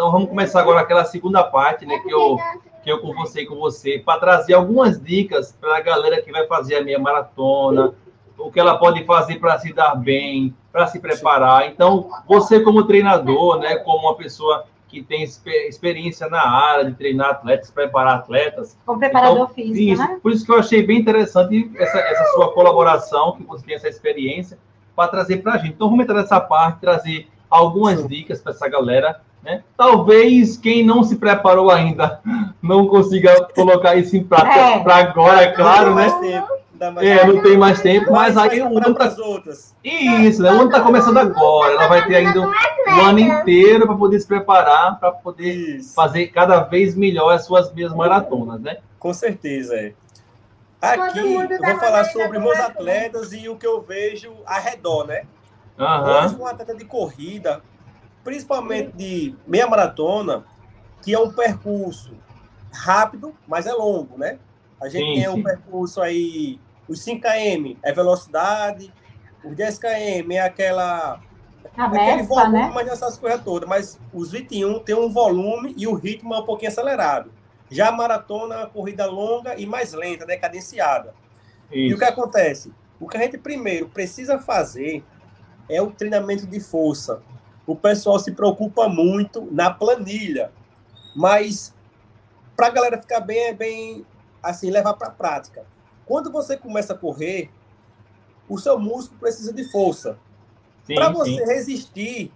Então vamos começar agora aquela segunda parte, né, que eu que eu conversei com você, para trazer algumas dicas para a galera que vai fazer a minha maratona, o que ela pode fazer para se dar bem, para se preparar. Então, você como treinador, né, como uma pessoa que tem experiência na área de treinar atletas, preparar atletas. Como preparador então, físico, isso, né? Por isso que eu achei bem interessante essa, essa sua colaboração, que você tem essa experiência, para trazer para a gente. Então, vamos entrar nessa parte, trazer algumas dicas para essa galera. Né? Talvez quem não se preparou ainda não consiga colocar isso em prática é. para agora, é claro, né? É, não tem mais tempo, mas, mas aí o ano tá... outras. Isso, né? O ano está começando agora. Ela vai ter ainda um ano inteiro para poder se preparar, para poder Isso. fazer cada vez melhor as suas minhas maratonas, né? Com certeza, é. Aqui eu vou falar sobre meus atletas e o que eu vejo ao redor, né? Uhum. Hoje, um atleta de corrida, principalmente de meia maratona, que é um percurso rápido, mas é longo, né? A gente sim, tem um percurso aí, os 5 km é velocidade, os 10 km é aquela a aquele volume, né? mas nessas coisas todas. Mas os 21 tem um volume e o ritmo é um pouquinho acelerado. Já a maratona é uma corrida longa e mais lenta, né? Cadenciada. Isso. E o que acontece? O que a gente primeiro precisa fazer é o treinamento de força. O pessoal se preocupa muito na planilha, mas para a galera ficar bem, é bem assim, levar para a prática. Quando você começa a correr, o seu músculo precisa de força. Para você sim. resistir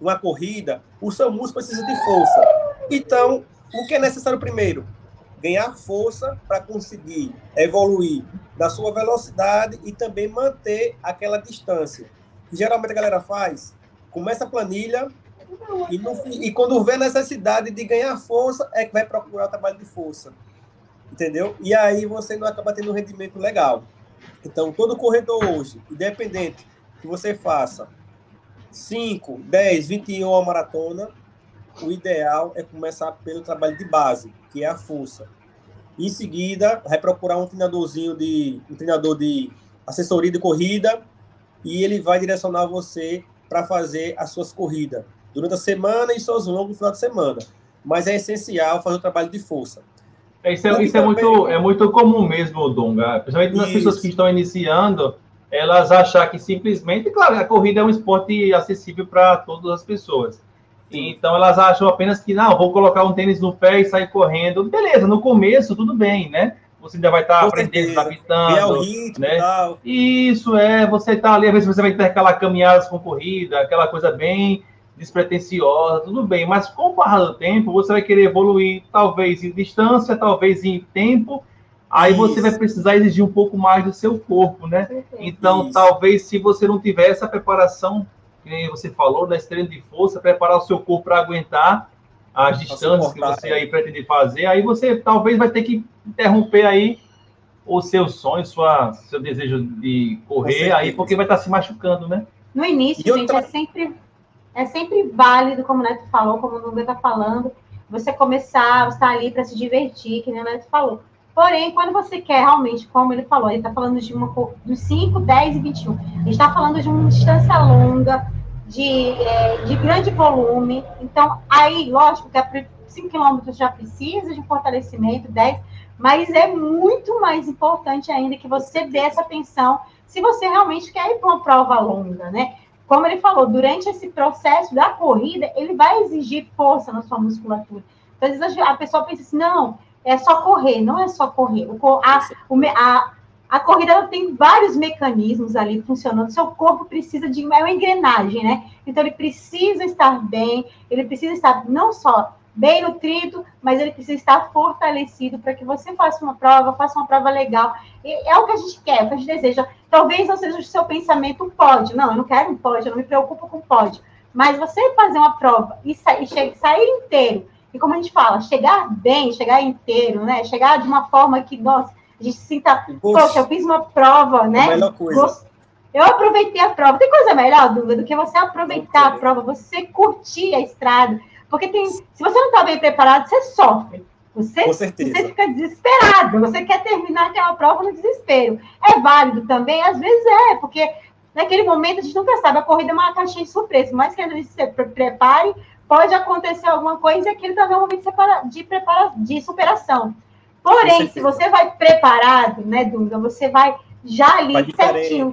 uma corrida, o seu músculo precisa de força. Então, o que é necessário primeiro? Ganhar força para conseguir evoluir na sua velocidade e também manter aquela distância. Geralmente a galera faz, começa a planilha e, no, e quando vê a necessidade de ganhar força, é que vai procurar o trabalho de força. Entendeu? E aí você não acaba tendo um rendimento legal. Então, todo corredor hoje, independente que você faça 5, 10, 21 maratona, o ideal é começar pelo trabalho de base, que é a força. Em seguida, vai procurar um treinadorzinho de um treinador de assessoria de corrida e ele vai direcionar você para fazer as suas corridas durante a semana e seus longos final de semana. Mas é essencial fazer o trabalho de força. É, isso é, isso é muito, é muito comum mesmo, Dunga. Principalmente nas isso. pessoas que estão iniciando, elas achar que simplesmente, claro, a corrida é um esporte acessível para todas as pessoas. Então elas acham apenas que, não, vou colocar um tênis no pé e sair correndo. Beleza, no começo tudo bem, né? Você ainda vai estar tá aprendendo, adaptando. né? Tal. Isso é, você está ali, às vezes você vai intercalar caminhadas com corrida, aquela coisa bem despretensiosa, tudo bem, mas com o passar do tempo, você vai querer evoluir, talvez em distância, talvez em tempo, aí Isso. você vai precisar exigir um pouco mais do seu corpo, né? Então, Isso. talvez se você não tiver essa preparação, que você falou, da estrela de força, preparar o seu corpo para aguentar as distâncias que você aí pretende fazer, aí você talvez vai ter que interromper aí o seu sonho, sua, seu desejo de correr aí, porque vai estar se machucando, né? No início, e gente, outra... é sempre é sempre válido, como o Neto falou, como o Nubia está falando, você começar, você está ali para se divertir, que nem o Neto falou. Porém, quando você quer realmente, como ele falou, ele está falando de uma dos 5, 10 e 21. A gente está falando de uma distância longa, de, é, de grande volume. Então, aí, lógico que 5 quilômetros já precisa de fortalecimento, 10, mas é muito mais importante ainda que você dê essa atenção se você realmente quer ir para uma prova longa, né? como ele falou, durante esse processo da corrida, ele vai exigir força na sua musculatura. Então, às vezes a pessoa pensa assim, não, é só correr, não é só correr. O, a, a, a corrida tem vários mecanismos ali funcionando. Seu corpo precisa de é uma engrenagem, né? Então ele precisa estar bem, ele precisa estar não só bem nutrido, mas ele precisa estar fortalecido para que você faça uma prova, faça uma prova legal. E é o que a gente quer, é o que a gente deseja. Talvez não seja o seu pensamento pode. Não, eu não quero um pode, eu não me preocupo com pode. Mas você fazer uma prova e, sa e sair inteiro, e como a gente fala, chegar bem, chegar inteiro, né? Chegar de uma forma que, nossa, a gente se sinta, poxa, eu fiz uma prova, né? melhor coisa. Eu aproveitei a prova. Tem coisa melhor, Duda, do que você aproveitar a prova, você curtir a estrada, porque tem, se você não está bem preparado, você sofre. Você, Com certeza. você fica desesperado, você quer terminar aquela prova no desespero. É válido também? Às vezes é, porque naquele momento a gente nunca sabe, a corrida é uma caixinha de surpresa, mas que a gente se prepare, pode acontecer alguma coisa e aquilo também é um momento de, prepara, de superação. Porém, se você vai preparado, né, Dunga, você vai já ali vai certinho.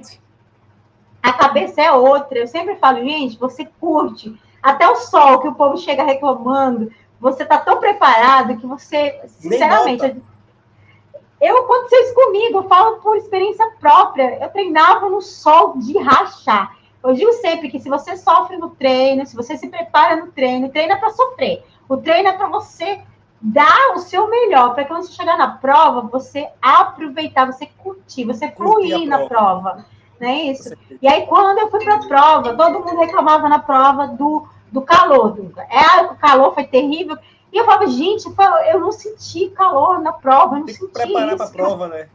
A cabeça é outra. Eu sempre falo, gente, você curte. Até o sol que o povo chega reclamando, você tá tão preparado que você, sinceramente, eu aconteceu isso comigo, eu falo por experiência própria. Eu treinava no sol de rachar. Eu digo sempre que se você sofre no treino, se você se prepara no treino, é para sofrer. O treino é para você dar o seu melhor, para quando você chegar na prova, você aproveitar, você curtir, você fluir na prova. Não é isso? E aí, quando eu fui para a prova, todo mundo reclamava na prova do, do calor. Do, é, o calor foi terrível. E eu falava, gente, eu não senti calor na prova, eu não Tem que senti preparar para a prova, né?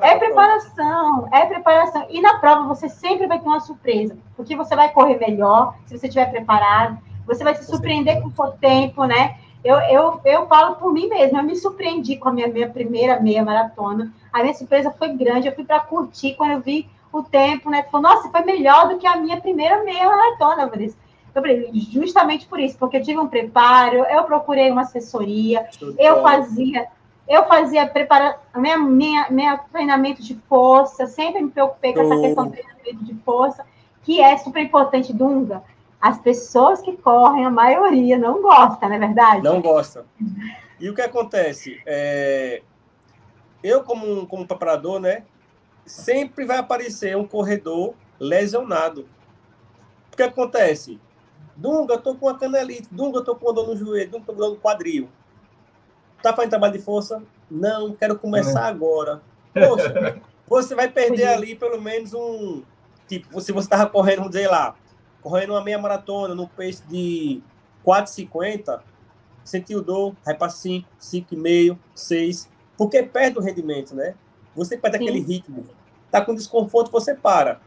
É preparação, prova. é preparação. E na prova você sempre vai ter uma surpresa, porque você vai correr melhor se você estiver preparado, você vai se surpreender com o tempo, né? Eu, eu, eu falo por mim mesma, eu me surpreendi com a minha, minha primeira meia maratona. A minha surpresa foi grande, eu fui para curtir quando eu vi o tempo, né? Falou, nossa, foi melhor do que a minha primeira meia maratona, Vanessa. Eu falei, justamente por isso, porque eu tive um preparo, eu procurei uma assessoria, eu fazia, eu fazia prepara, minha, minha, minha treinamento de força, sempre me preocupei com essa questão do treinamento de força, que é super importante, Dunga. As pessoas que correm, a maioria não gosta, não é verdade? Não gosta. E o que acontece? É... Eu, como, como preparador, né? Sempre vai aparecer um corredor lesionado. O que acontece? Dunga, eu tô com a canelite. Dunga, eu tô com dor no joelho. Dunga, eu tô com dor no quadril. Tá fazendo trabalho de força? Não, quero começar é. agora. Poxa, você vai perder ali pelo menos um. Tipo, se você estava correndo, vamos dizer lá, correndo uma meia maratona no pace de 4,50, sentiu dor, vai para 5, 5,5, 6, porque perde o rendimento, né? Você perde Sim. aquele ritmo. Tá com desconforto, você para.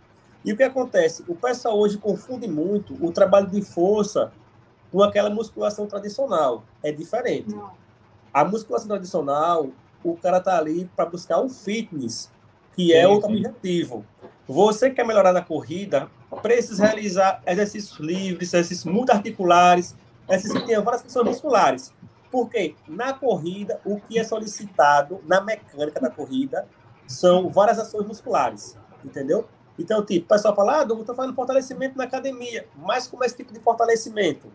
E o que acontece? O pessoal hoje confunde muito o trabalho de força com aquela musculação tradicional. É diferente. Não. A musculação tradicional, o cara tá ali para buscar o fitness, que é outro objetivo. Você quer melhorar na corrida, precisa realizar exercícios livres, exercícios multiarticulares, exercícios que tenham várias funções musculares. Porque na corrida, o que é solicitado na mecânica da corrida são várias ações musculares, entendeu? Então, tipo, o pessoal fala, ah, eu estou fazendo fortalecimento na academia. Mas como é esse tipo de fortalecimento?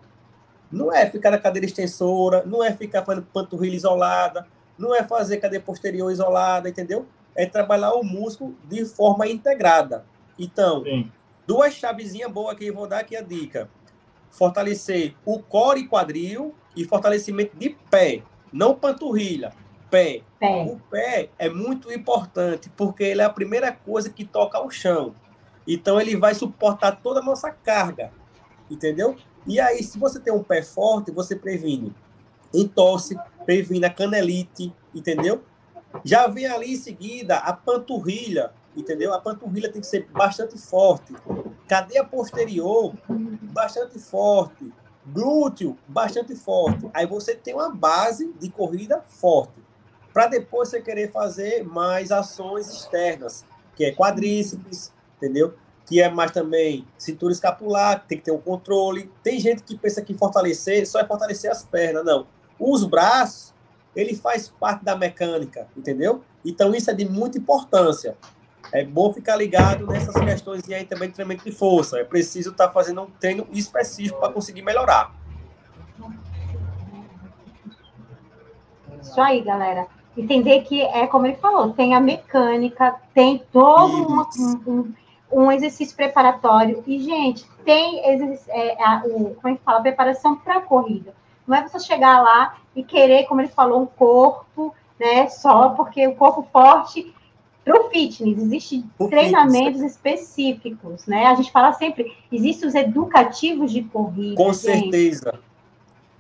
Não é ficar na cadeira extensora, não é ficar fazendo panturrilha isolada, não é fazer cadeira posterior isolada, entendeu? É trabalhar o músculo de forma integrada. Então, Sim. Duas chavezinhas boas que eu vou dar aqui a dica. Fortalecer o core e quadril e fortalecimento de pé, não panturrilha pé. pé. O pé é muito importante, porque ele é a primeira coisa que toca ao chão. Então, ele vai suportar toda a nossa carga, entendeu? E aí, se você tem um pé forte, você previne entorse, previne a canelite, entendeu? Já vem ali em seguida a panturrilha, entendeu? A panturrilha tem que ser bastante forte. Cadeia posterior, bastante forte. Glúteo, bastante forte. Aí você tem uma base de corrida forte para depois você querer fazer mais ações externas, que é quadríceps, entendeu? Que é mais também cintura escapular, tem que ter um controle. Tem gente que pensa que fortalecer só é fortalecer as pernas, não. Os braços, ele faz parte da mecânica, entendeu? Então isso é de muita importância. É bom ficar ligado nessas questões aí também de treinamento de força. É preciso estar tá fazendo um treino específico para conseguir melhorar. Isso aí, galera entender que é como ele falou, tem a mecânica, tem todo uma, um, um, exercício preparatório e gente tem é, a, o, como é que fala, preparação para a corrida. Não é você chegar lá e querer, como ele falou, um corpo, né? Só porque o corpo forte para o fitness, existem treinamentos fitness. específicos, né? A gente fala sempre, existem os educativos de corrida. Com gente, certeza.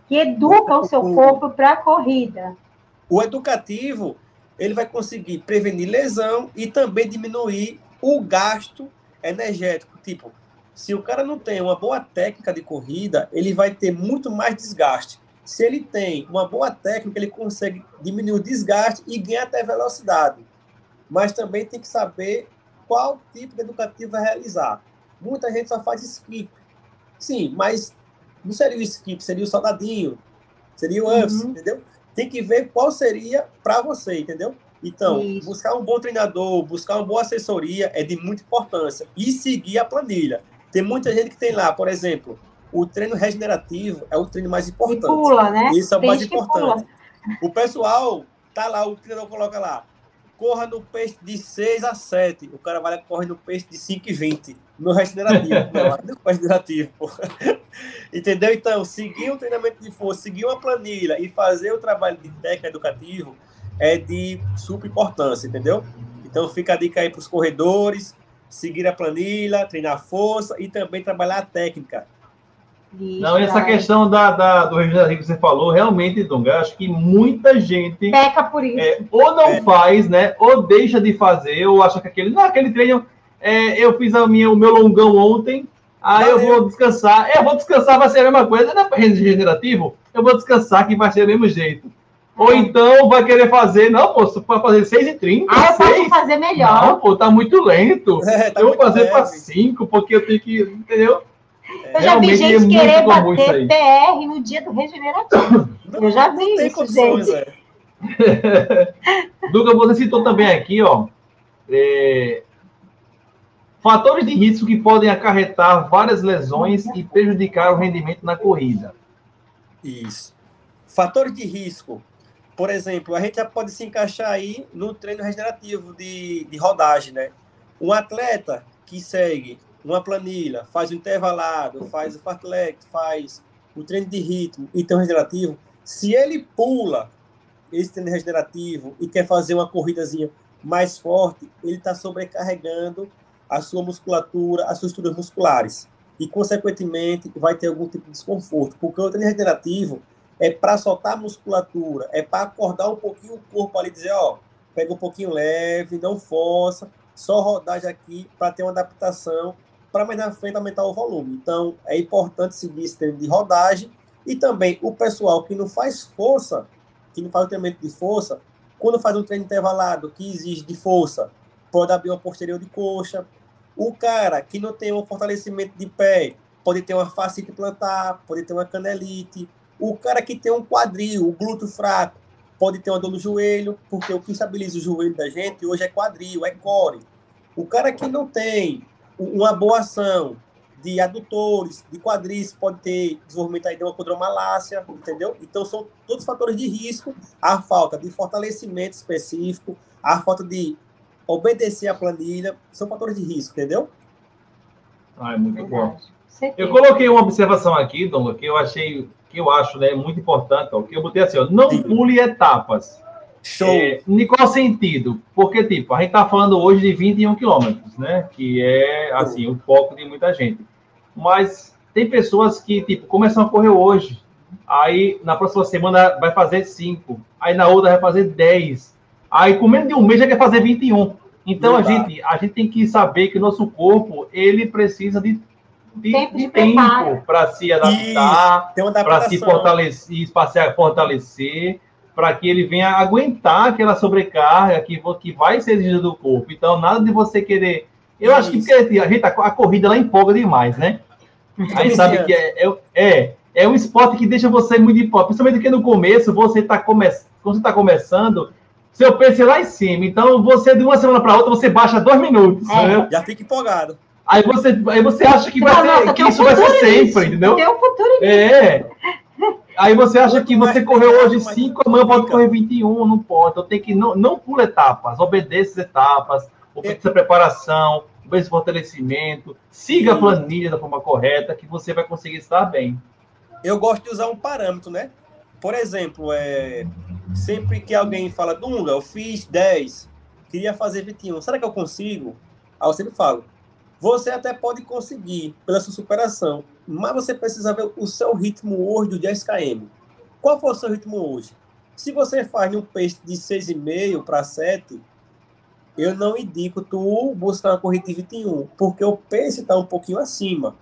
Que educam o seu corpo para a corrida. O educativo, ele vai conseguir prevenir lesão e também diminuir o gasto energético. Tipo, se o cara não tem uma boa técnica de corrida, ele vai ter muito mais desgaste. Se ele tem uma boa técnica, ele consegue diminuir o desgaste e ganhar até velocidade. Mas também tem que saber qual tipo de educativo vai realizar. Muita gente só faz skip. Sim, mas Não seria o skip, seria o soldadinho, seria o UFS, uhum. entendeu? Tem que ver qual seria para você, entendeu? Então, Isso. buscar um bom treinador, buscar uma boa assessoria é de muita importância. E seguir a planilha. Tem muita gente que tem lá, por exemplo, o treino regenerativo é o treino mais importante. E pula, né? Isso é o mais importante. O pessoal tá lá, o treinador coloca lá, corra no peixe de 6 a 7. O cara vai lá corre no peixe de 5 e 20. No regenerativo. não, no regenerativo, pô. Entendeu? Então, seguir o treinamento de força, seguir uma planilha e fazer o trabalho de técnica educativo é de super importância, entendeu? Então, fica a dica aí para os corredores, seguir a planilha, treinar força e também trabalhar a técnica. Não, essa questão da, da, do regenerativo que você falou, realmente, Dunga, acho que muita gente. Peca por isso. É, ou não é. faz, né? Ou deixa de fazer, ou acha que aquele. Não, aquele treino. É, eu fiz a minha, o meu longão ontem, aí eu vou descansar. Eu vou descansar, vai ser a mesma coisa, não é regenerativo? Eu vou descansar que vai ser do mesmo jeito. Ou é. então vai querer fazer, não, pô, você pode fazer 6h30. Ah, eu posso fazer melhor. Não, pô, tá muito lento. É, tá eu vou fazer para 5, porque eu tenho que. Entendeu? Eu já vi gente é querer bater PR no dia do regenerativo. Eu já vi isso, condições, gente. É. Duga, você citou também aqui, ó, é, fatores de risco que podem acarretar várias lesões e prejudicar o rendimento na corrida. Isso. Fatores de risco. Por exemplo, a gente já pode se encaixar aí no treino regenerativo de, de rodagem, né? Um atleta que segue uma planilha, faz o intervalado, faz o fartlek, faz o treino de ritmo e treino regenerativo, se ele pula esse treino regenerativo e quer fazer uma corridazinha mais forte, ele está sobrecarregando a sua musculatura, as suas estruturas musculares. E, consequentemente, vai ter algum tipo de desconforto. Porque o treino regenerativo é para soltar a musculatura, é para acordar um pouquinho o corpo ali, dizer, ó, pega um pouquinho leve, não força, só rodagem aqui para ter uma adaptação para mais na frente aumentar o volume. Então, é importante seguir esse treino de rodagem e também o pessoal que não faz força, que não faz o treinamento de força, quando faz um treino intervalado que exige de força, pode abrir uma posterior de coxa. O cara que não tem um fortalecimento de pé, pode ter uma fascite plantar, pode ter uma canelite. O cara que tem um quadril, o glúteo fraco, pode ter uma dor no joelho, porque o que estabiliza o joelho da gente hoje é quadril, é core. O cara que não tem uma boa ação de adutores, de quadris, pode ter desenvolvimento aí de uma condromalácia, entendeu? Então, são todos fatores de risco, a falta de fortalecimento específico, a falta de obedecer à planilha, são fatores de risco, entendeu? Ah, é muito bom. Eu coloquei uma observação aqui, Dom, que eu achei, que eu acho né, muito importante, ó, que eu botei assim, ó, não pule etapas. Show. É, em qual sentido? Porque, tipo, a gente está falando hoje de 21 quilômetros, né? Que é, assim, o foco de muita gente. Mas tem pessoas que, tipo, começam a correr hoje, aí na próxima semana vai fazer 5, aí na outra vai fazer 10, aí com menos de um mês já quer fazer 21. Então, a gente, a gente tem que saber que o nosso corpo, ele precisa de de tempo, de tempo para se adaptar, para se fortalecer, para se fortalecer para que ele venha aguentar aquela sobrecarga que, que vai ser exigida do corpo. Então, nada de você querer. Eu Isso. acho que porque a, gente, a, a corrida ela empolga demais, né? Aí sabe que é, é, é, é um esporte que deixa você muito empolgado, principalmente porque no começo você está come, quando você está começando, seu peso é lá em cima. Então, você de uma semana para outra, você baixa dois minutos. É. Né? Já fica empolgado. Aí você, aí você acha que, vai ser, que isso vai ser sempre, entendeu? Tem um futuro É. Aí você acha que você correu hoje 5, amanhã pode correr 21, não pode. Então tem que não, não pula etapas, obedeça as etapas, obedeça a preparação, obedeça o fortalecimento, siga a planilha da forma correta, que você vai conseguir estar bem. Eu gosto de usar um parâmetro, né? Por exemplo, é, sempre que alguém fala, Dunga, eu fiz 10, queria fazer 21, será que eu consigo? Aí eu sempre falo, você até pode conseguir pela sua superação, mas você precisa ver o seu ritmo hoje do 10 km. Qual foi o seu ritmo hoje? Se você faz um pace de 6,5 para 7, eu não indico tu buscar uma corrida de 21, porque o pace está um pouquinho acima.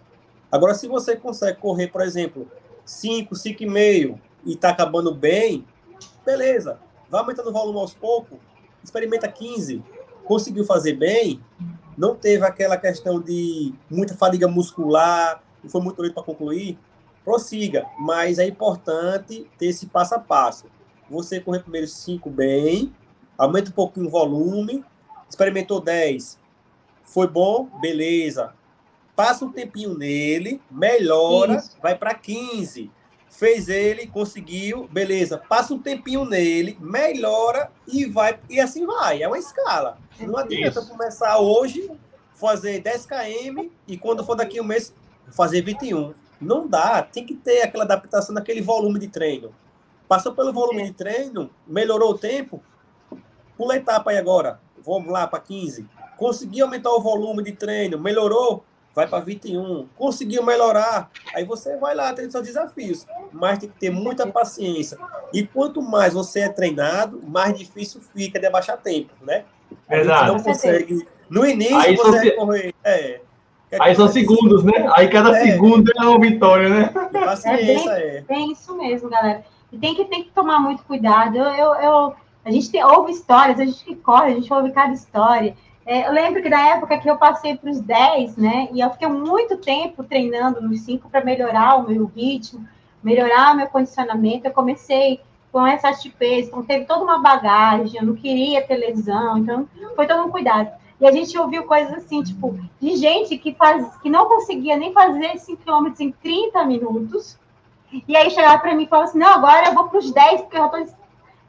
Agora, se você consegue correr, por exemplo, 5, 5,5 e está acabando bem, beleza. Vai aumentando o volume aos poucos, experimenta 15. Conseguiu fazer bem, não teve aquela questão de muita fadiga muscular, não foi muito lento para concluir, prossiga. Mas é importante ter esse passo a passo. Você correr primeiro 5 bem, aumenta um pouquinho o volume, experimentou 10, foi bom, beleza. Passa um tempinho nele, melhora, Isso. vai para 15 fez ele, conseguiu, beleza. Passa um tempinho nele, melhora e vai e assim vai. É uma escala. Não adianta Isso. começar hoje fazer 10 km e quando for daqui um mês fazer 21. Não dá, tem que ter aquela adaptação naquele volume de treino. Passou pelo volume de treino, melhorou o tempo, pula a etapa aí agora. Vamos lá para 15. Conseguiu aumentar o volume de treino, melhorou, vai para 21, conseguiu melhorar, aí você vai lá ter seus desafios, mas tem que ter muita paciência. E quanto mais você é treinado, mais difícil fica de abaixar tempo, né? Exato. não consegue. No início aí você vai correr. É, aí são segundos, né? Aí cada é. segundo é uma vitória, né? Paciência, é. Bem, é. isso mesmo, galera. E tem que, tem que tomar muito cuidado. Eu, eu, eu a gente tem, ouve histórias, a gente que corre, a gente ouve cada história. É, eu lembro que na época que eu passei para os 10, né? E eu fiquei muito tempo treinando nos 5 para melhorar o meu ritmo, melhorar o meu condicionamento. Eu comecei com essas tipês, então teve toda uma bagagem, eu não queria ter lesão, então foi todo um cuidado. E a gente ouviu coisas assim, tipo, de gente que, faz, que não conseguia nem fazer 5 km em 30 minutos. E aí chegava para mim e falava assim: não, agora eu vou para os 10, porque eu já estou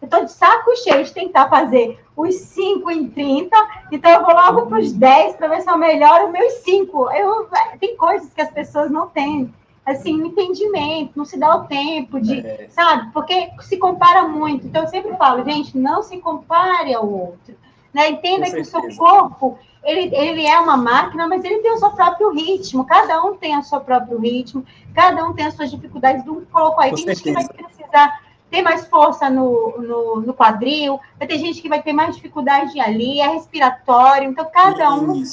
eu estou de saco cheio de tentar fazer os 5 em 30, então eu vou logo para os 10 para ver se eu melhoro os meus 5. Eu, tem coisas que as pessoas não têm, assim, um entendimento, não se dá o tempo de, é. sabe? Porque se compara muito. Então eu sempre falo, gente, não se compare ao outro. Né? Entenda que o seu corpo, ele, ele é uma máquina, mas ele tem o seu próprio ritmo. Cada um tem o seu próprio ritmo, cada um tem as suas dificuldades. Do colocou aí, tem gente que vai precisar ter mais força no, no, no, quadril, vai ter gente que vai ter mais dificuldade ali, é respiratório, então cada um.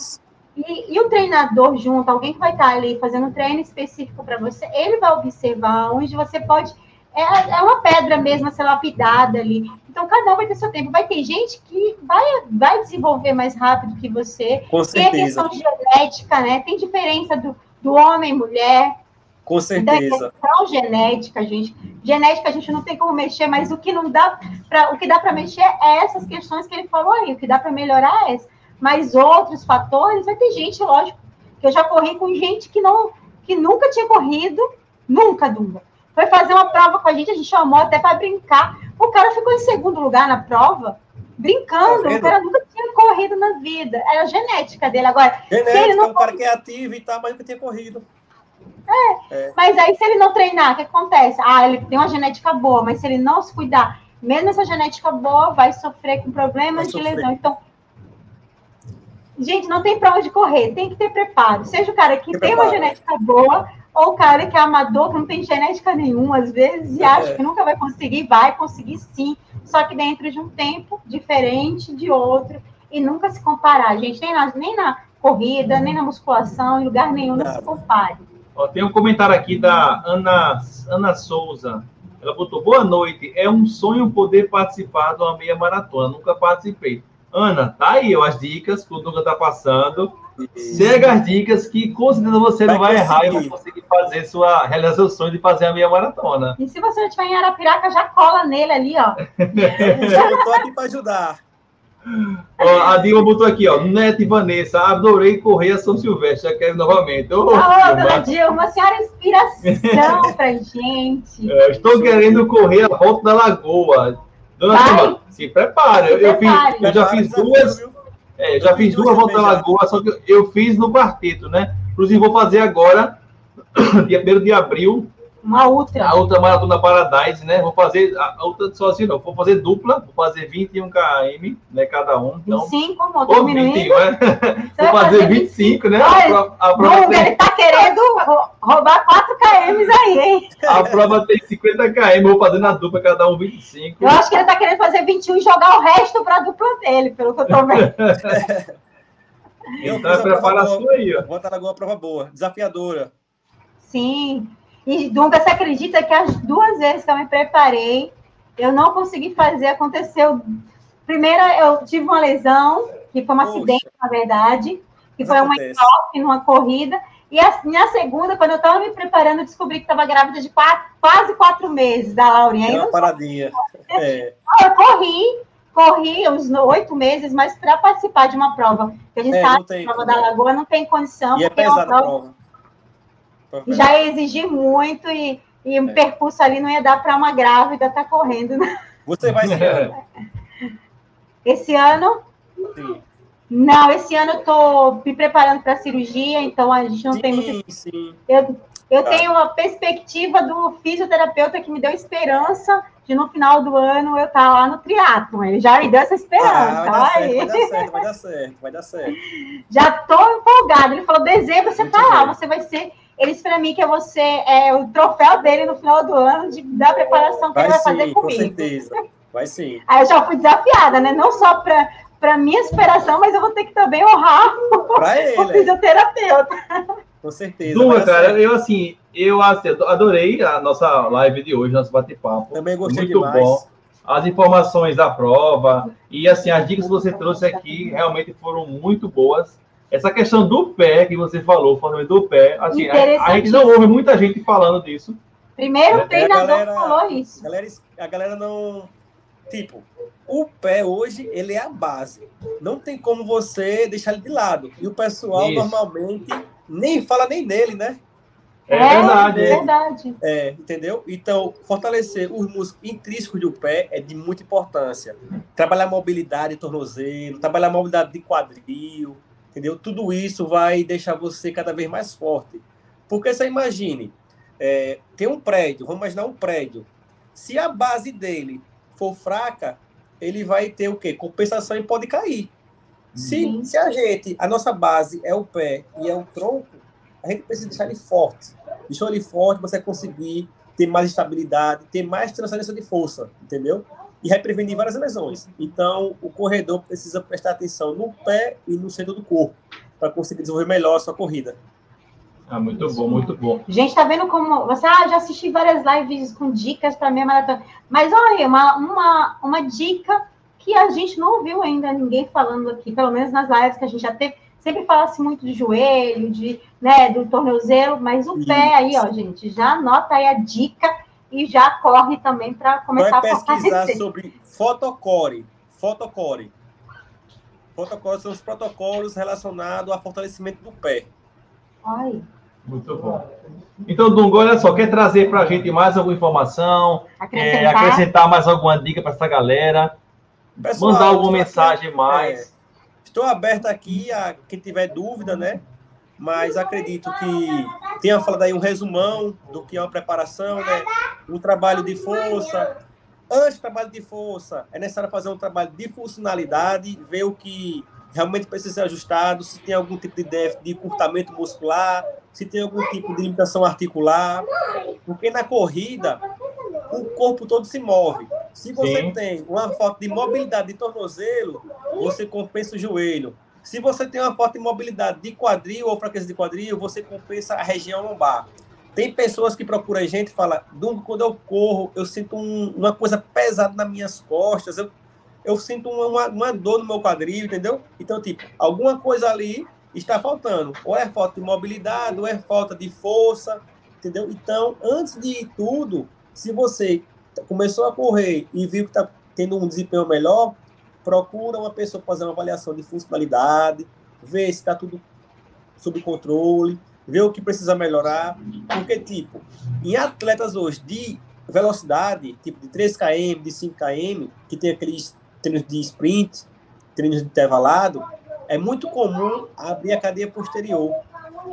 E, e, o treinador junto, alguém que vai estar ali fazendo um treino específico para você, ele vai observar onde você pode. É, é uma pedra mesmo a ser lapidada ali. Então, cada um vai ter seu tempo. Vai ter gente que vai, vai desenvolver mais rápido que você. Com certeza. Tem a questão genética, né? Tem diferença do, do homem, mulher. Com certeza. Então, genética, gente. Genética a gente não tem como mexer, mas o que não dá para o que dá para mexer é essas questões que ele falou aí. O que dá para melhorar é esse. Mas outros fatores, vai ter gente, lógico, que eu já corri com gente que não que nunca tinha corrido, nunca, nunca. Foi fazer uma prova com a gente, a gente chamou até para brincar. O cara ficou em segundo lugar na prova, brincando. Tá o cara nunca tinha corrido na vida. Era a genética dele. Agora, genética, ele não... o cara que é ativo e tal, mas nunca tinha corrido. É. é. Mas aí, se ele não treinar, o que acontece? Ah, ele tem uma genética boa, mas se ele não se cuidar, mesmo essa genética boa, vai sofrer com problemas de lesão. Então, gente, não tem pra onde correr, tem que ter preparo. Seja o cara que tem, tem uma genética boa, ou o cara que é amador, que não tem genética nenhuma, às vezes, e é. acha que nunca vai conseguir, vai conseguir sim, só que dentro de um tempo diferente de outro, e nunca se comparar, gente, nem na, nem na corrida, nem na musculação, em lugar nenhum, não se compare. Ó, tem um comentário aqui da Ana, Ana Souza. Ela botou: Boa noite. É um sonho poder participar de uma meia maratona. Nunca participei. Ana, tá aí ó, as dicas que o Dunga tá passando. Segue as dicas que com certeza você vai não vai conseguir. errar e vai conseguir fazer sua, realizar seu sonho de fazer a meia maratona. E se você estiver em Arapiraca, já cola nele ali, ó. Eu tô aqui para ajudar. Ó, a Dilma botou aqui, ó. Neto e Vanessa, adorei correr a São Silvestre. Já quero novamente. Ô, oh, dona Dilma, a senhora é inspiração pra gente. É, estou querendo correr a volta da lagoa. Dona Vai. Dilma, se prepare. Se eu, fiz, eu já fiz duas. É, já fiz duas voltas da lagoa, só que eu fiz no quarteto, né? Inclusive, vou fazer agora, dia 1 de abril, uma outra. A outra maratona Paradise, né? Vou fazer a outra sozinho, não. Vou fazer dupla, vou fazer 21 km, né? Cada um. Então, 25, ou 21, é? Vou fazer 25, 25 né? Olha, a prova, a prova tem... ele tá querendo roubar 4 km aí, hein? A prova tem 50 km, vou fazer na dupla, cada um 25. Eu acho que ele tá querendo fazer 21 e jogar o resto pra dupla dele, pelo que eu tô vendo. então, prepara a sua aí, ó. Bota na prova boa, desafiadora. Sim. E Dunga, você acredita que as duas vezes que eu me preparei, eu não consegui fazer, aconteceu. Primeiro, eu tive uma lesão, que foi um Poxa. acidente, na verdade, que foi uma entope numa corrida, E a minha segunda, quando eu estava me preparando, eu descobri que estava grávida de quatro, quase quatro meses da Laurinha. Uma paradinha. É. Eu corri, corri uns oito meses, mas para participar de uma prova, que a gente é, sabe que a prova da Lagoa não tem condição, e é é uma prova, prova. Já ia exigir muito e, e o é. percurso ali não ia dar para uma grávida estar tá correndo. Né? Você vai esse ano? Esse ano? Sim. Não, esse ano eu estou me preparando para a cirurgia, então a gente não sim, tem muito. Sim. Eu, eu tá. tenho uma perspectiva do fisioterapeuta que me deu esperança de no final do ano eu estar tá lá no triatlo. Ele já me deu essa esperança. Ah, vai, dar certo, vai dar certo, vai dar certo, vai dar certo. Já estou empolgada. Ele falou: dezembro você está lá, você vai ser. Ele disse para mim que você é o troféu dele no final do ano de, da preparação que vai ele vai sim, fazer comigo. Com certeza. Vai sim. Aí eu já fui desafiada, né? Não só para para minha superação, mas eu vou ter que também honrar ele, o fisioterapeuta. Com certeza. Duma, cara, eu assim, eu adorei a nossa live de hoje, nosso bate-papo. Também gostei Muito demais. bom. As informações da prova e assim, as dicas que você trouxe aqui realmente foram muito boas. Essa questão do pé que você falou, falando do pé, assim, a, a, gente não ouve muita gente falando disso. Primeiro o treinador galera, falou isso. A galera, a galera não. Tipo, o pé hoje, ele é a base. Não tem como você deixar ele de lado. E o pessoal Isso. normalmente nem fala nem nele, né? É, é verdade. É verdade. É, entendeu? Então, fortalecer os músculos intrínsecos do pé é de muita importância. Trabalhar mobilidade de tornozelo, trabalhar mobilidade de quadril, entendeu? Tudo isso vai deixar você cada vez mais forte. Porque você imagine, é, tem um prédio, vamos imaginar um prédio. Se a base dele for fraca, ele vai ter o quê? Compensação e pode cair. Se, uhum. se a gente, a nossa base é o pé e é o tronco, a gente precisa deixar ele forte. Deixou ele forte, você vai conseguir ter mais estabilidade, ter mais transferência de força, entendeu? E vai prevenir várias lesões. Então, o corredor precisa prestar atenção no pé e no centro do corpo para conseguir desenvolver melhor a sua corrida. Ah, muito bom, muito bom. Gente, tá vendo como. Você, ah, já assisti várias lives com dicas para minha maratona. Mas olha, uma, uma, uma dica que a gente não ouviu ainda ninguém falando aqui, pelo menos nas lives que a gente já teve. Sempre fala-se muito de joelho, de, né, do tornozelo, mas o Isso. pé aí, ó, gente, já anota aí a dica e já corre também para começar Vai a pesquisar sobre fotocore. Fotocore. Fotocore são os protocolos relacionados ao fortalecimento do pé. Ai. Muito bom. Então, Dungo, olha só, quer trazer para a gente mais alguma informação? Acrescentar, é, acrescentar mais alguma dica para essa galera? Pessoal, mandar alguma mensagem aqui, mais? É, estou aberto aqui a quem tiver dúvida, né? Mas acredito que tenha falado aí um resumão do que é uma preparação, né? Um trabalho de força. Antes do trabalho de força, é necessário fazer um trabalho de funcionalidade, ver o que realmente precisa ser ajustado, se tem algum tipo de déficit de encurtamento muscular, se tem algum tipo de limitação articular, porque na corrida o corpo todo se move. Se você Sim. tem uma falta de mobilidade de tornozelo, você compensa o joelho. Se você tem uma falta de mobilidade de quadril ou fraqueza de quadril, você compensa a região lombar. Tem pessoas que procuram a gente e falam, Dungo, quando eu corro, eu sinto um, uma coisa pesada nas minhas costas, eu eu sinto uma, uma dor no meu quadril, entendeu? Então, tipo, alguma coisa ali está faltando. Ou é falta de mobilidade, ou é falta de força, entendeu? Então, antes de tudo, se você começou a correr e viu que está tendo um desempenho melhor, procura uma pessoa fazer uma avaliação de funcionalidade, ver se está tudo sob controle, ver o que precisa melhorar. Porque, tipo, em atletas hoje de velocidade, tipo de 3 km, de 5 km, que tem aqueles treinos de sprint, treinos de intervalado, é muito comum abrir a cadeia posterior.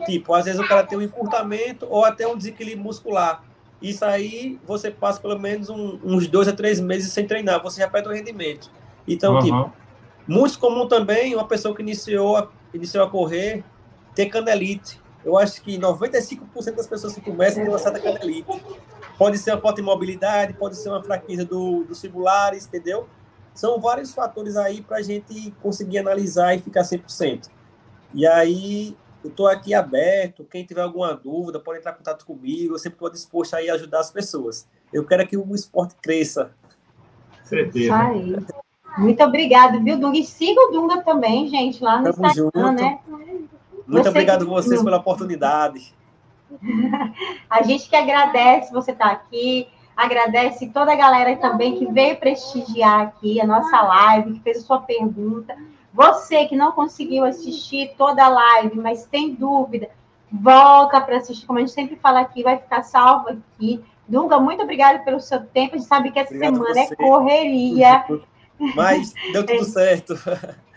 Tipo, às vezes o cara tem um encurtamento ou até um desequilíbrio muscular. Isso aí você passa pelo menos um, uns dois a três meses sem treinar, você já perde o rendimento. Então, uhum. tipo, muito comum também uma pessoa que iniciou a, iniciou a correr ter canelite. Eu acho que 95% das pessoas que começam têm uma certa canelite. Pode ser uma falta de mobilidade, pode ser uma fraqueza do, dos cibulares, entendeu? São vários fatores aí para a gente conseguir analisar e ficar 100%. E aí, eu estou aqui aberto. Quem tiver alguma dúvida, pode entrar em contato comigo. Eu sempre estou disposto a ajudar as pessoas. Eu quero que o esporte cresça. Certeza. Aí. Muito obrigado, viu, Dunga? E siga o Dunga também, gente, lá no Tamo Instagram, junto. né? Muito você obrigado a vocês pela oportunidade. a gente que agradece você estar aqui, agradece toda a galera também que veio prestigiar aqui a nossa live, que fez a sua pergunta. Você que não conseguiu assistir toda a live, mas tem dúvida, volta para assistir, como a gente sempre fala aqui, vai ficar salvo aqui. Dunga, muito obrigada pelo seu tempo. A gente sabe que essa Obrigado semana é correria. Mas deu tudo é. certo.